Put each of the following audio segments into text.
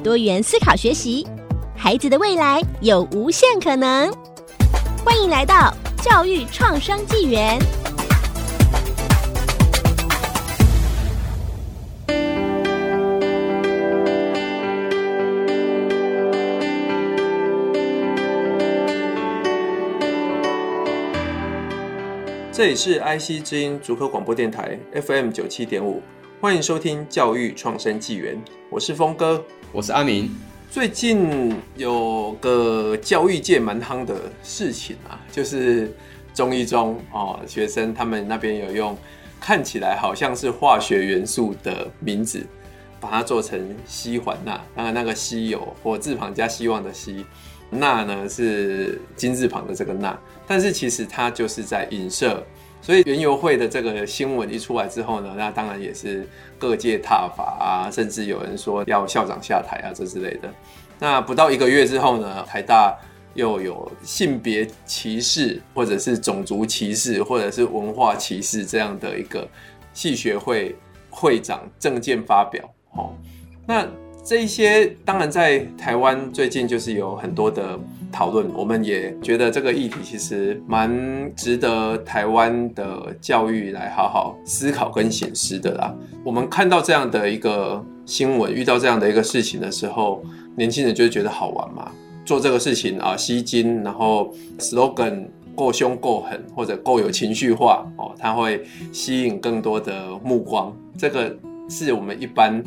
多元思考学习，孩子的未来有无限可能。欢迎来到教育创伤纪元。这里是 IC 之音竹科广播电台 FM 九七点五，欢迎收听教育创生纪元，我是峰哥，我是阿明。最近有个教育界蛮夯的事情啊，就是中一中哦，学生他们那边有用看起来好像是化学元素的名字，把它做成希环钠。当然那个希有火字旁加希望的希，那呢是金字旁的这个那，但是其实它就是在影射。所以原油会的这个新闻一出来之后呢，那当然也是各界挞伐啊，甚至有人说要校长下台啊，这之类的。那不到一个月之后呢，台大又有性别歧视，或者是种族歧视，或者是文化歧视这样的一个系学会会长证件发表。哦，那。这一些当然在台湾最近就是有很多的讨论，我们也觉得这个议题其实蛮值得台湾的教育来好好思考跟省思的啦。我们看到这样的一个新闻，遇到这样的一个事情的时候，年轻人就会觉得好玩嘛，做这个事情啊吸睛，然后 slogan 够凶够狠或者够有情绪化哦，它会吸引更多的目光，这个是我们一般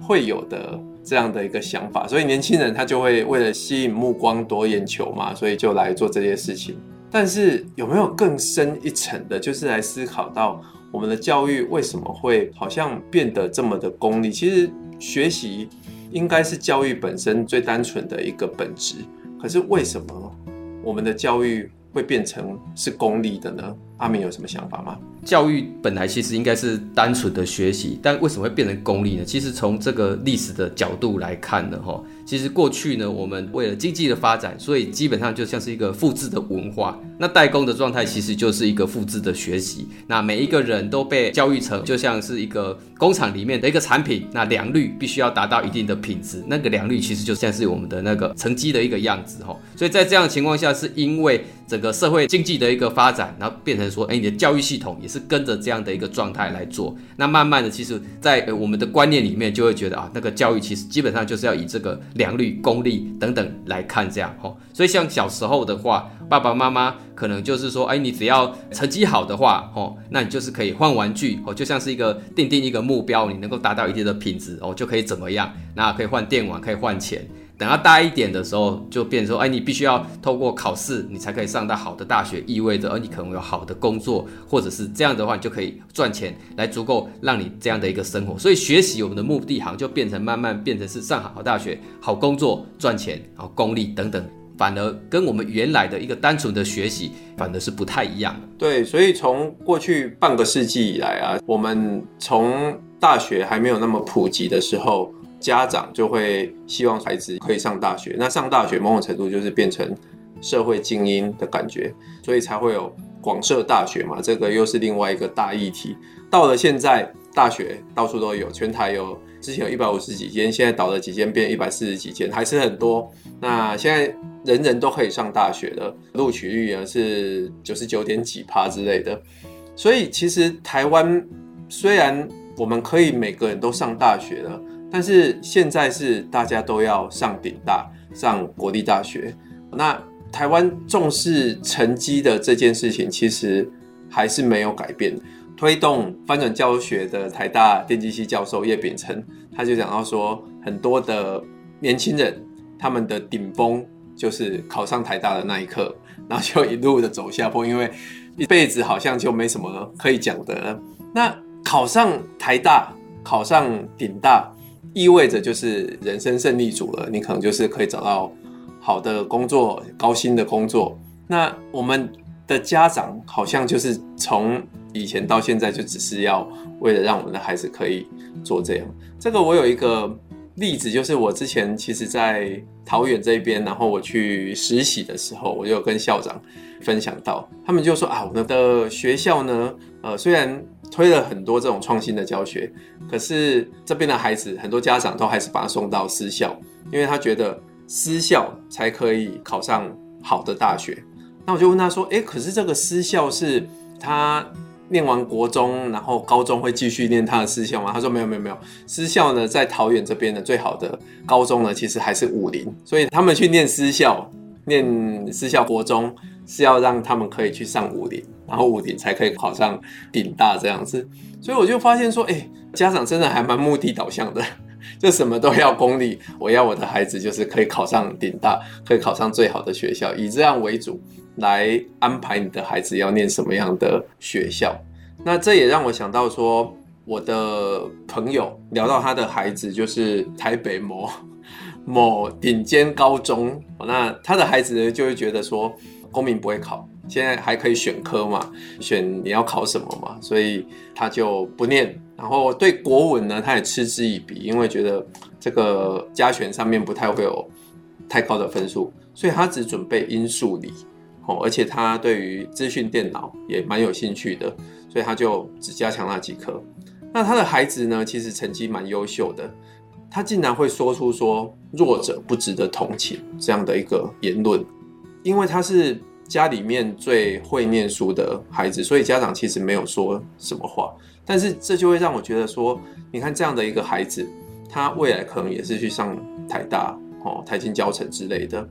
会有的。这样的一个想法，所以年轻人他就会为了吸引目光、夺眼球嘛，所以就来做这些事情。但是有没有更深一层的，就是来思考到我们的教育为什么会好像变得这么的功利？其实学习应该是教育本身最单纯的一个本质，可是为什么我们的教育会变成是功利的呢？阿明有什么想法吗？教育本来其实应该是单纯的学习，但为什么会变成功利呢？其实从这个历史的角度来看呢，哈，其实过去呢，我们为了经济的发展，所以基本上就像是一个复制的文化。那代工的状态其实就是一个复制的学习。那每一个人都被教育成就像是一个工厂里面的一个产品，那良率必须要达到一定的品质。那个良率其实就像是我们的那个成绩的一个样子，哈。所以在这样的情况下，是因为整个社会经济的一个发展，然后变成说，哎，你的教育系统也是。是跟着这样的一个状态来做，那慢慢的，其实，在我们的观念里面，就会觉得啊，那个教育其实基本上就是要以这个良率、功利等等来看这样齁。所以像小时候的话，爸爸妈妈可能就是说，哎，你只要成绩好的话，齁，那你就是可以换玩具，哦，就像是一个定定一个目标，你能够达到一定的品质，哦，就可以怎么样，那可以换电玩，可以换钱。等到大一点的时候，就变成说，哎，你必须要透过考试，你才可以上到好的大学，意味着，而你可能有好的工作，或者是这样的话，你就可以赚钱，来足够让你这样的一个生活。所以学习我们的目的，好像就变成慢慢变成是上好大学、好工作、赚钱，然后功利等等，反而跟我们原来的一个单纯的学习，反而是不太一样的。对，所以从过去半个世纪以来啊，我们从大学还没有那么普及的时候。家长就会希望孩子可以上大学，那上大学某种程度就是变成社会精英的感觉，所以才会有广设大学嘛，这个又是另外一个大议题。到了现在，大学到处都有，全台有之前有一百五十几间，现在倒了几间变一百四十几间，还是很多。那现在人人都可以上大学了，录取率啊是九十九点几趴之类的。所以其实台湾虽然我们可以每个人都上大学了。但是现在是大家都要上顶大、上国立大学，那台湾重视成绩的这件事情，其实还是没有改变。推动翻转教学的台大电机系教授叶秉成，他就讲到说，很多的年轻人他们的顶峰就是考上台大的那一刻，然后就一路的走下坡，因为一辈子好像就没什么可以讲的了。那考上台大、考上顶大。意味着就是人生胜利组了，你可能就是可以找到好的工作、高薪的工作。那我们的家长好像就是从以前到现在就只是要为了让我们的孩子可以做这样。这个我有一个例子，就是我之前其实，在桃园这边，然后我去实习的时候，我就跟校长分享到，他们就说啊，我们的学校呢，呃，虽然推了很多这种创新的教学，可是这边的孩子很多家长都还是把他送到私校，因为他觉得私校才可以考上好的大学。那我就问他说，诶，可是这个私校是他念完国中，然后高中会继续念他的私校吗？他说没有没有没有，私校呢在桃园这边的最好的高中呢，其实还是武林，所以他们去念私校，念私校国中是要让他们可以去上武陵，然后武陵才可以考上顶大这样子。所以我就发现说，哎，家长真的还蛮目的导向的，就什么都要功利，我要我的孩子就是可以考上顶大，可以考上最好的学校，以这样为主。来安排你的孩子要念什么样的学校，那这也让我想到说，我的朋友聊到他的孩子就是台北某某顶尖高中，那他的孩子就会觉得说，公民不会考，现在还可以选科嘛，选你要考什么嘛，所以他就不念。然后对国文呢，他也嗤之以鼻，因为觉得这个加权上面不太会有太高的分数，所以他只准备英数理。哦，而且他对于资讯电脑也蛮有兴趣的，所以他就只加强那几科。那他的孩子呢，其实成绩蛮优秀的，他竟然会说出说弱者不值得同情这样的一个言论，因为他是家里面最会念书的孩子，所以家长其实没有说什么话。但是这就会让我觉得说，你看这样的一个孩子，他未来可能也是去上台大、哦台经教成之类的。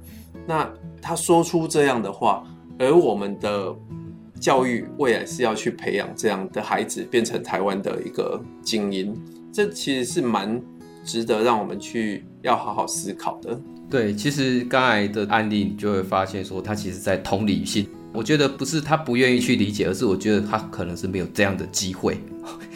那他说出这样的话，而我们的教育未来是要去培养这样的孩子，变成台湾的一个精英，这其实是蛮值得让我们去要好好思考的。对，其实刚才的案例，你就会发现说，他其实在同理心。我觉得不是他不愿意去理解，而是我觉得他可能是没有这样的机会。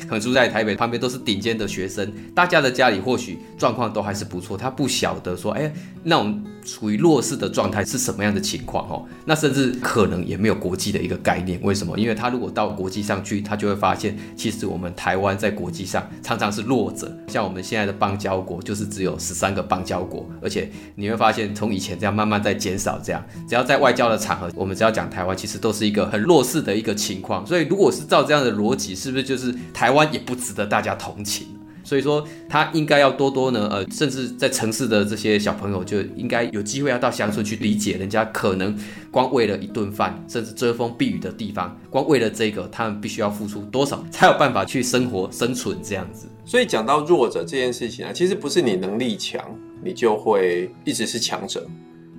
可能住在台北旁边都是顶尖的学生，大家的家里或许状况都还是不错。他不晓得说，哎，那种处于弱势的状态是什么样的情况哦？那甚至可能也没有国际的一个概念。为什么？因为他如果到国际上去，他就会发现，其实我们台湾在国际上常常是弱者。像我们现在的邦交国，就是只有十三个邦交国，而且你会发现，从以前这样慢慢在减少。这样，只要在外交的场合，我们只要讲台湾，其实都是一个很弱势的一个情况。所以，如果是照这样的逻辑，是不是就是台台湾？也不值得大家同情，所以说他应该要多多呢，呃，甚至在城市的这些小朋友就应该有机会要到乡村去理解，人家可能光为了一顿饭，甚至遮风避雨的地方，光为了这个，他们必须要付出多少才有办法去生活生存这样子。所以讲到弱者这件事情啊，其实不是你能力强，你就会一直是强者，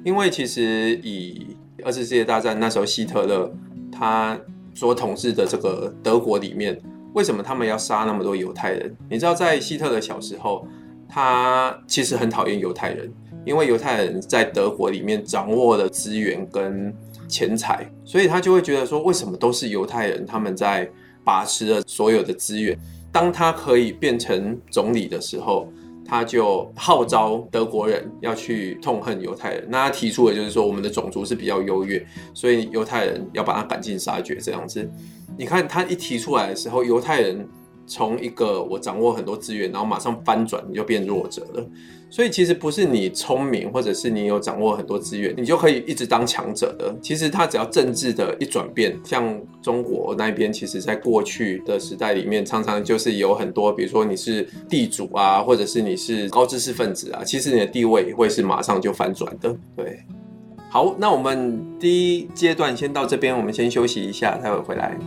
因为其实以二次世界大战那时候希特勒他所统治的这个德国里面。为什么他们要杀那么多犹太人？你知道，在希特勒小时候，他其实很讨厌犹太人，因为犹太人在德国里面掌握了资源跟钱财，所以他就会觉得说，为什么都是犹太人他们在把持着所有的资源？当他可以变成总理的时候，他就号召德国人要去痛恨犹太人。那他提出的就是说，我们的种族是比较优越，所以犹太人要把他赶尽杀绝这样子。你看他一提出来的时候，犹太人从一个我掌握很多资源，然后马上翻转，你就变弱者了。所以其实不是你聪明，或者是你有掌握很多资源，你就可以一直当强者的。其实他只要政治的一转变，像中国那边，其实在过去的时代里面，常常就是有很多，比如说你是地主啊，或者是你是高知识分子啊，其实你的地位会是马上就翻转的。对，好，那我们第一阶段先到这边，我们先休息一下，待会回来。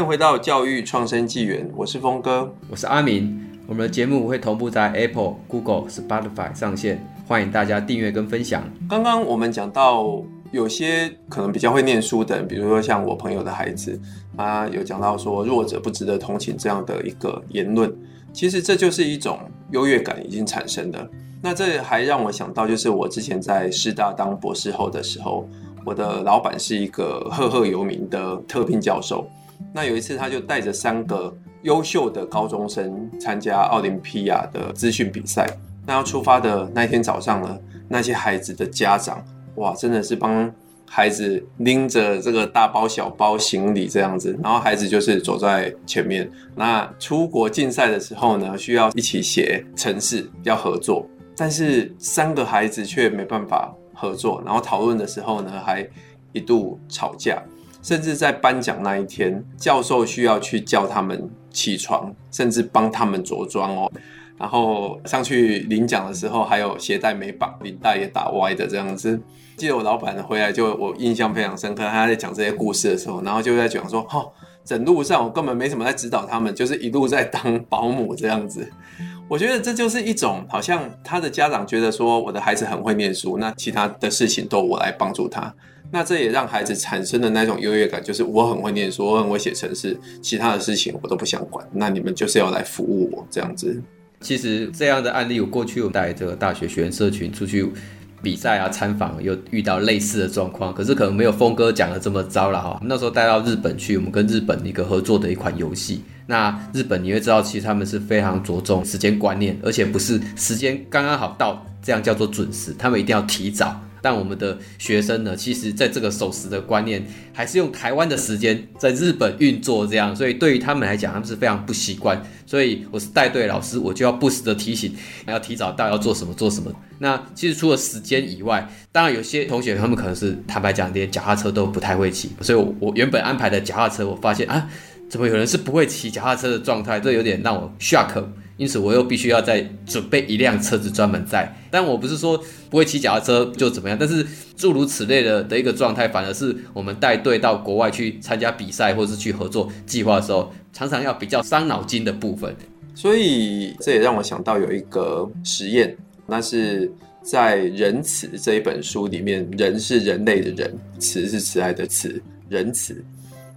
迎回到教育创生纪元，我是峰哥，我是阿明。我们的节目会同步在 Apple、Google、Spotify 上线，欢迎大家订阅跟分享。刚刚我们讲到有些可能比较会念书的人，比如说像我朋友的孩子，他有讲到说弱者不值得同情这样的一个言论，其实这就是一种优越感已经产生的。那这还让我想到，就是我之前在师大当博士后的时候，我的老板是一个赫赫有名的特聘教授。那有一次，他就带着三个优秀的高中生参加奥林匹亚的资讯比赛。那要出发的那天早上呢，那些孩子的家长，哇，真的是帮孩子拎着这个大包小包行李这样子，然后孩子就是走在前面。那出国竞赛的时候呢，需要一起写程式，要合作。但是三个孩子却没办法合作，然后讨论的时候呢，还一度吵架，甚至在颁奖那一天，教授需要去叫他们起床，甚至帮他们着装哦，然后上去领奖的时候，还有鞋带没绑，领带也打歪的这样子。记得我老板回来就我印象非常深刻，他在讲这些故事的时候，然后就在讲说，哦，整路上我根本没什么在指导他们，就是一路在当 保姆这样子。我觉得这就是一种，好像他的家长觉得说，我的孩子很会念书，那其他的事情都我来帮助他。那这也让孩子产生的那种优越感，就是我很会念书，我很会写程式，其他的事情我都不想管。那你们就是要来服务我这样子。其实这样的案例，我过去有带这个大学学员社群出去比赛啊，参访又遇到类似的状况，可是可能没有峰哥讲的这么糟了哈。那时候带到日本去，我们跟日本一个合作的一款游戏。那日本你会知道，其实他们是非常着重时间观念，而且不是时间刚刚好到这样叫做准时，他们一定要提早。但我们的学生呢，其实在这个守时的观念，还是用台湾的时间在日本运作这样，所以对于他们来讲，他们是非常不习惯。所以我是带队老师，我就要不时的提醒，要提早到，要做什么做什么。那其实除了时间以外，当然有些同学他们可能是坦白讲，连脚踏车都不太会骑，所以我原本安排的脚踏车，我发现啊。怎么有人是不会骑脚踏车的状态？这有点让我 shock，因此我又必须要再准备一辆车子专门载。但我不是说不会骑脚踏车就怎么样，但是诸如此类的的一个状态，反而是我们带队到国外去参加比赛或是去合作计划的时候，常常要比较伤脑筋的部分。所以这也让我想到有一个实验，那是在《仁慈》这一本书里面，人是人类的人，慈是慈爱的慈，仁慈。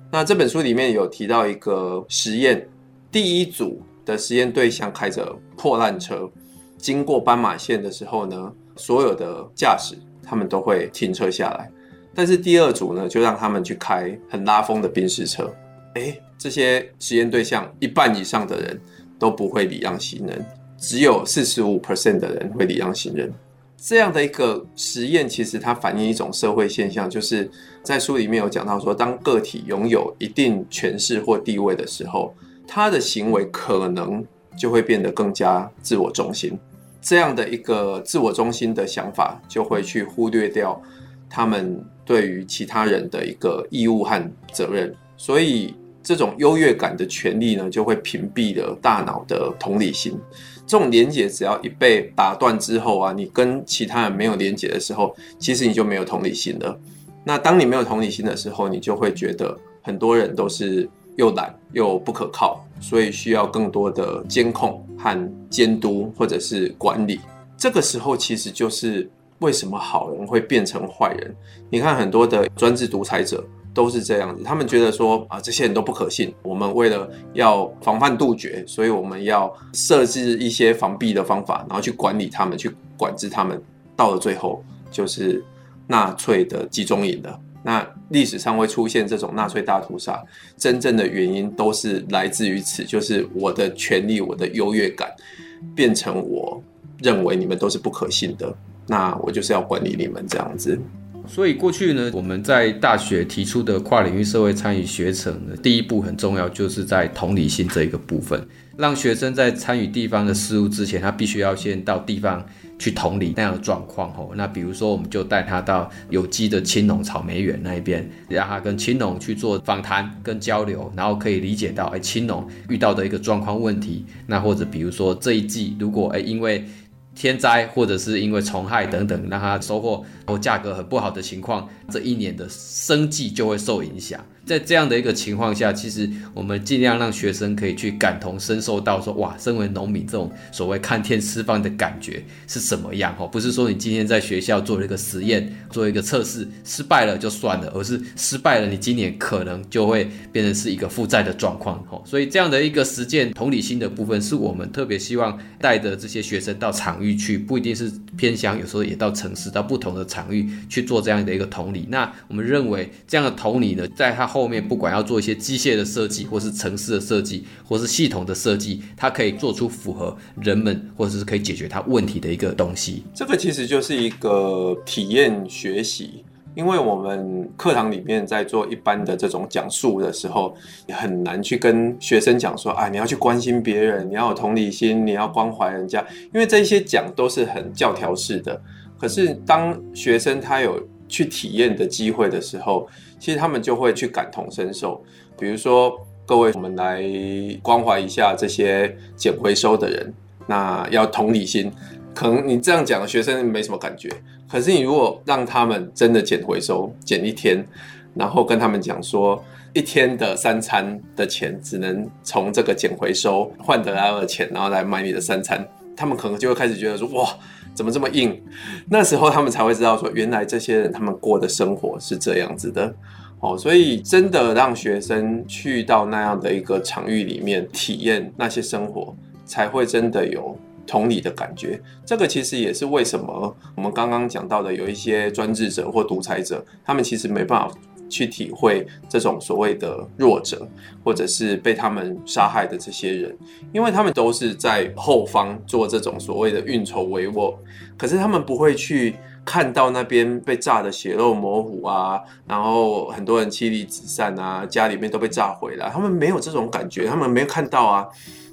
那这本书里面有提到一个实验，第一组的实验对象开着破烂车，经过斑马线的时候呢，所有的驾驶他们都会停车下来，但是第二组呢，就让他们去开很拉风的宾士车，诶，这些实验对象一半以上的人都不会礼让行人，只有四十五 percent 的人会礼让行人。这样的一个实验，其实它反映一种社会现象，就是在书里面有讲到说，当个体拥有一定权势或地位的时候，他的行为可能就会变得更加自我中心。这样的一个自我中心的想法，就会去忽略掉他们对于其他人的一个义务和责任。所以，这种优越感的权利呢，就会屏蔽了大脑的同理心。这种连接只要一被打断之后啊，你跟其他人没有连接的时候，其实你就没有同理心了。那当你没有同理心的时候，你就会觉得很多人都是又懒又不可靠，所以需要更多的监控和监督或者是管理。这个时候其实就是为什么好人会变成坏人。你看很多的专制独裁者。都是这样子，他们觉得说啊，这些人都不可信。我们为了要防范杜绝，所以我们要设置一些防弊的方法，然后去管理他们，去管制他们。到了最后，就是纳粹的集中营了。那历史上会出现这种纳粹大屠杀，真正的原因都是来自于此，就是我的权力、我的优越感，变成我认为你们都是不可信的，那我就是要管理你们这样子。所以过去呢，我们在大学提出的跨领域社会参与学程呢，第一步很重要，就是在同理心这一个部分，让学生在参与地方的事务之前，他必须要先到地方去同理那样的状况吼。那比如说，我们就带他到有机的青农草莓园那一边，让他跟青农去做访谈跟交流，然后可以理解到，哎，青农遇到的一个状况问题。那或者比如说这一季，如果哎因为天灾或者是因为虫害等等，让他收获或价格很不好的情况，这一年的生计就会受影响。在这样的一个情况下，其实我们尽量让学生可以去感同身受到说，哇，身为农民这种所谓看天吃饭的感觉是什么样？哈，不是说你今天在学校做了一个实验，做一个测试，失败了就算了，而是失败了，你今年可能就会变成是一个负债的状况。哈，所以这样的一个实践同理心的部分，是我们特别希望带着这些学生到场域去，不一定是偏乡，有时候也到城市，到不同的场域去做这样的一个同理。那我们认为这样的同理呢，在他后面不管要做一些机械的设计，或是城市的设计，或是系统的设计，它可以做出符合人们或者是可以解决它问题的一个东西。这个其实就是一个体验学习，因为我们课堂里面在做一般的这种讲述的时候，很难去跟学生讲说，啊，你要去关心别人，你要有同理心，你要关怀人家，因为这些讲都是很教条式的。可是当学生他有去体验的机会的时候，其实他们就会去感同身受。比如说，各位，我们来关怀一下这些捡回收的人，那要同理心。可能你这样讲，学生没什么感觉。可是你如果让他们真的捡回收，捡一天，然后跟他们讲说，一天的三餐的钱只能从这个捡回收换得来的钱，然后来买你的三餐，他们可能就会开始觉得说，哇，怎么这么硬？那时候他们才会知道说，原来这些人他们过的生活是这样子的。哦，所以真的让学生去到那样的一个场域里面体验那些生活，才会真的有同理的感觉。这个其实也是为什么我们刚刚讲到的有一些专制者或独裁者，他们其实没办法去体会这种所谓的弱者，或者是被他们杀害的这些人，因为他们都是在后方做这种所谓的运筹帷幄，可是他们不会去。看到那边被炸得血肉模糊啊，然后很多人妻离子散啊，家里面都被炸毁了，他们没有这种感觉，他们没有看到啊。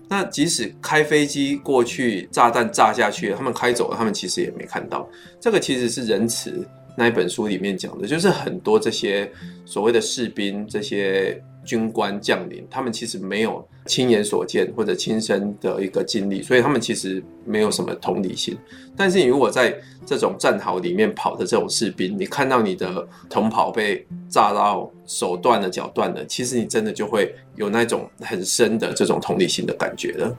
那即使开飞机过去，炸弹炸下去，他们开走了，他们其实也没看到。这个其实是仁慈那一本书里面讲的，就是很多这些所谓的士兵这些。军官将领，他们其实没有亲眼所见或者亲身的一个经历，所以他们其实没有什么同理心。但是你如果在这种战壕里面跑的这种士兵，你看到你的同袍被炸到手断了、脚断了，其实你真的就会有那种很深的这种同理心的感觉了。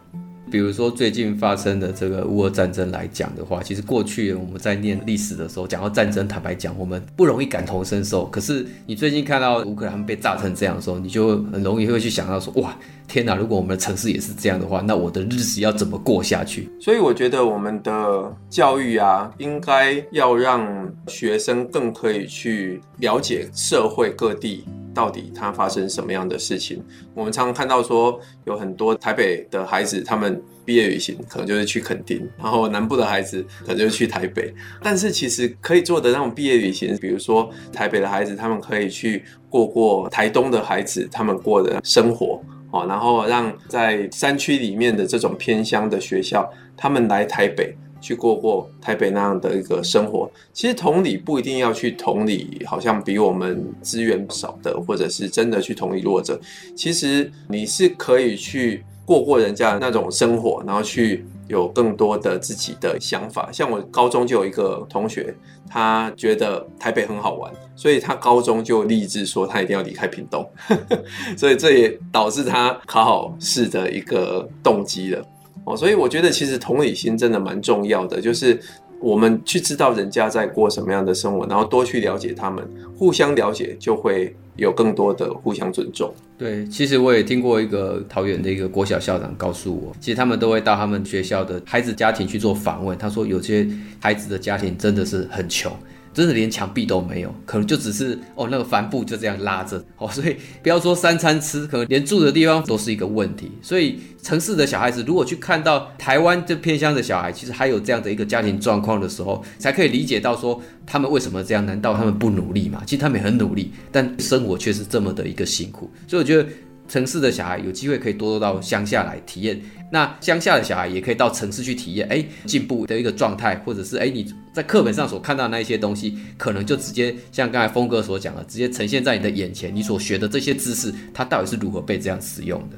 比如说最近发生的这个乌俄战争来讲的话，其实过去我们在念历史的时候讲到战争，坦白讲，我们不容易感同身受。可是你最近看到乌克兰被炸成这样的时候，你就很容易会去想到说，哇，天哪！如果我们的城市也是这样的话，那我的日子要怎么过下去？所以我觉得我们的教育啊，应该要让学生更可以去了解社会各地。到底它发生什么样的事情？我们常常看到说，有很多台北的孩子，他们毕业旅行可能就是去垦丁，然后南部的孩子可能就是去台北。但是其实可以做的那种毕业旅行，比如说台北的孩子，他们可以去过过台东的孩子他们过的生活，哦，然后让在山区里面的这种偏乡的学校，他们来台北。去过过台北那样的一个生活，其实同理不一定要去同理，好像比我们资源少的，或者是真的去同理弱者。其实你是可以去过过人家的那种生活，然后去有更多的自己的想法。像我高中就有一个同学，他觉得台北很好玩，所以他高中就立志说他一定要离开屏东，所以这也导致他考好试的一个动机了。哦，所以我觉得其实同理心真的蛮重要的，就是我们去知道人家在过什么样的生活，然后多去了解他们，互相了解就会有更多的互相尊重。对，其实我也听过一个桃园的一个国小校长告诉我，其实他们都会到他们学校的孩子家庭去做访问，他说有些孩子的家庭真的是很穷。真的连墙壁都没有，可能就只是哦那个帆布就这样拉着哦，所以不要说三餐吃，可能连住的地方都是一个问题。所以城市的小孩子如果去看到台湾这偏乡的小孩，其实还有这样的一个家庭状况的时候，才可以理解到说他们为什么这样？难道他们不努力吗？其实他们也很努力，但生活却是这么的一个辛苦。所以我觉得。城市的小孩有机会可以多多到乡下来体验，那乡下的小孩也可以到城市去体验，哎，进步的一个状态，或者是哎你在课本上所看到那一些东西，可能就直接像刚才峰哥所讲的，直接呈现在你的眼前，你所学的这些知识，它到底是如何被这样使用的？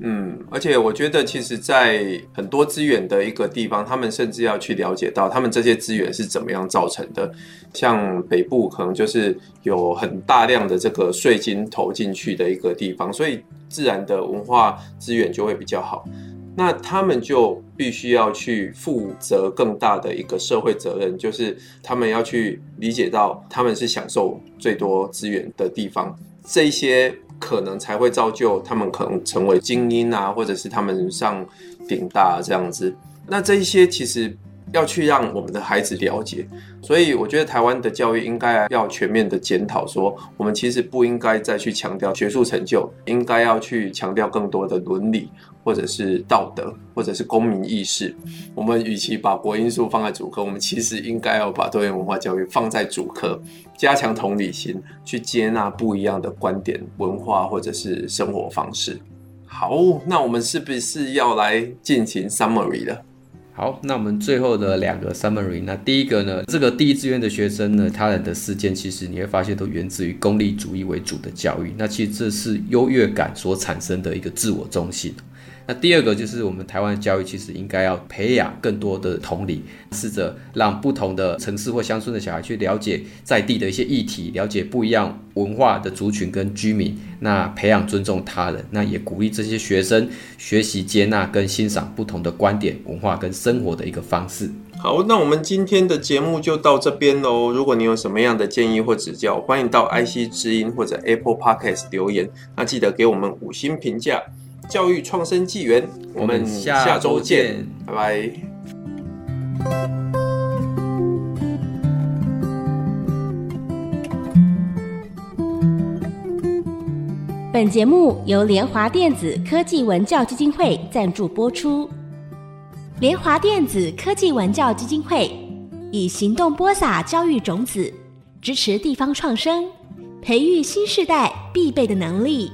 嗯，而且我觉得，其实，在很多资源的一个地方，他们甚至要去了解到，他们这些资源是怎么样造成的。像北部，可能就是有很大量的这个税金投进去的一个地方，所以自然的文化资源就会比较好。那他们就必须要去负责更大的一个社会责任，就是他们要去理解到，他们是享受最多资源的地方，这些。可能才会造就他们可能成为精英啊，或者是他们上顶大这样子。那这一些其实要去让我们的孩子了解，所以我觉得台湾的教育应该要全面的检讨，说我们其实不应该再去强调学术成就，应该要去强调更多的伦理。或者是道德，或者是公民意识。我们与其把国因素放在主科，我们其实应该要把多元文化教育放在主科，加强同理心，去接纳不一样的观点、文化或者是生活方式。好，那我们是不是要来进行 summary 了？好，那我们最后的两个 summary，那第一个呢，这个第一志愿的学生呢，他人的事件，其实你会发现都源自于功利主义为主的教育。那其实这是优越感所产生的一个自我中心。那第二个就是我们台湾教育，其实应该要培养更多的同理，试着让不同的城市或乡村的小孩去了解在地的一些议题，了解不一样文化的族群跟居民，那培养尊重他人，那也鼓励这些学生学习接纳跟欣赏不同的观点、文化跟生活的一个方式。好，那我们今天的节目就到这边喽。如果你有什么样的建议或指教，欢迎到 IC 之音或者 Apple Podcast 留言，那记得给我们五星评价。教育创生纪元，我们下周见，拜拜。本节目由联华电子科技文教基金会赞助播出。联华电子科技文教基金会以行动播撒教育种子，支持地方创生，培育新世代必备的能力。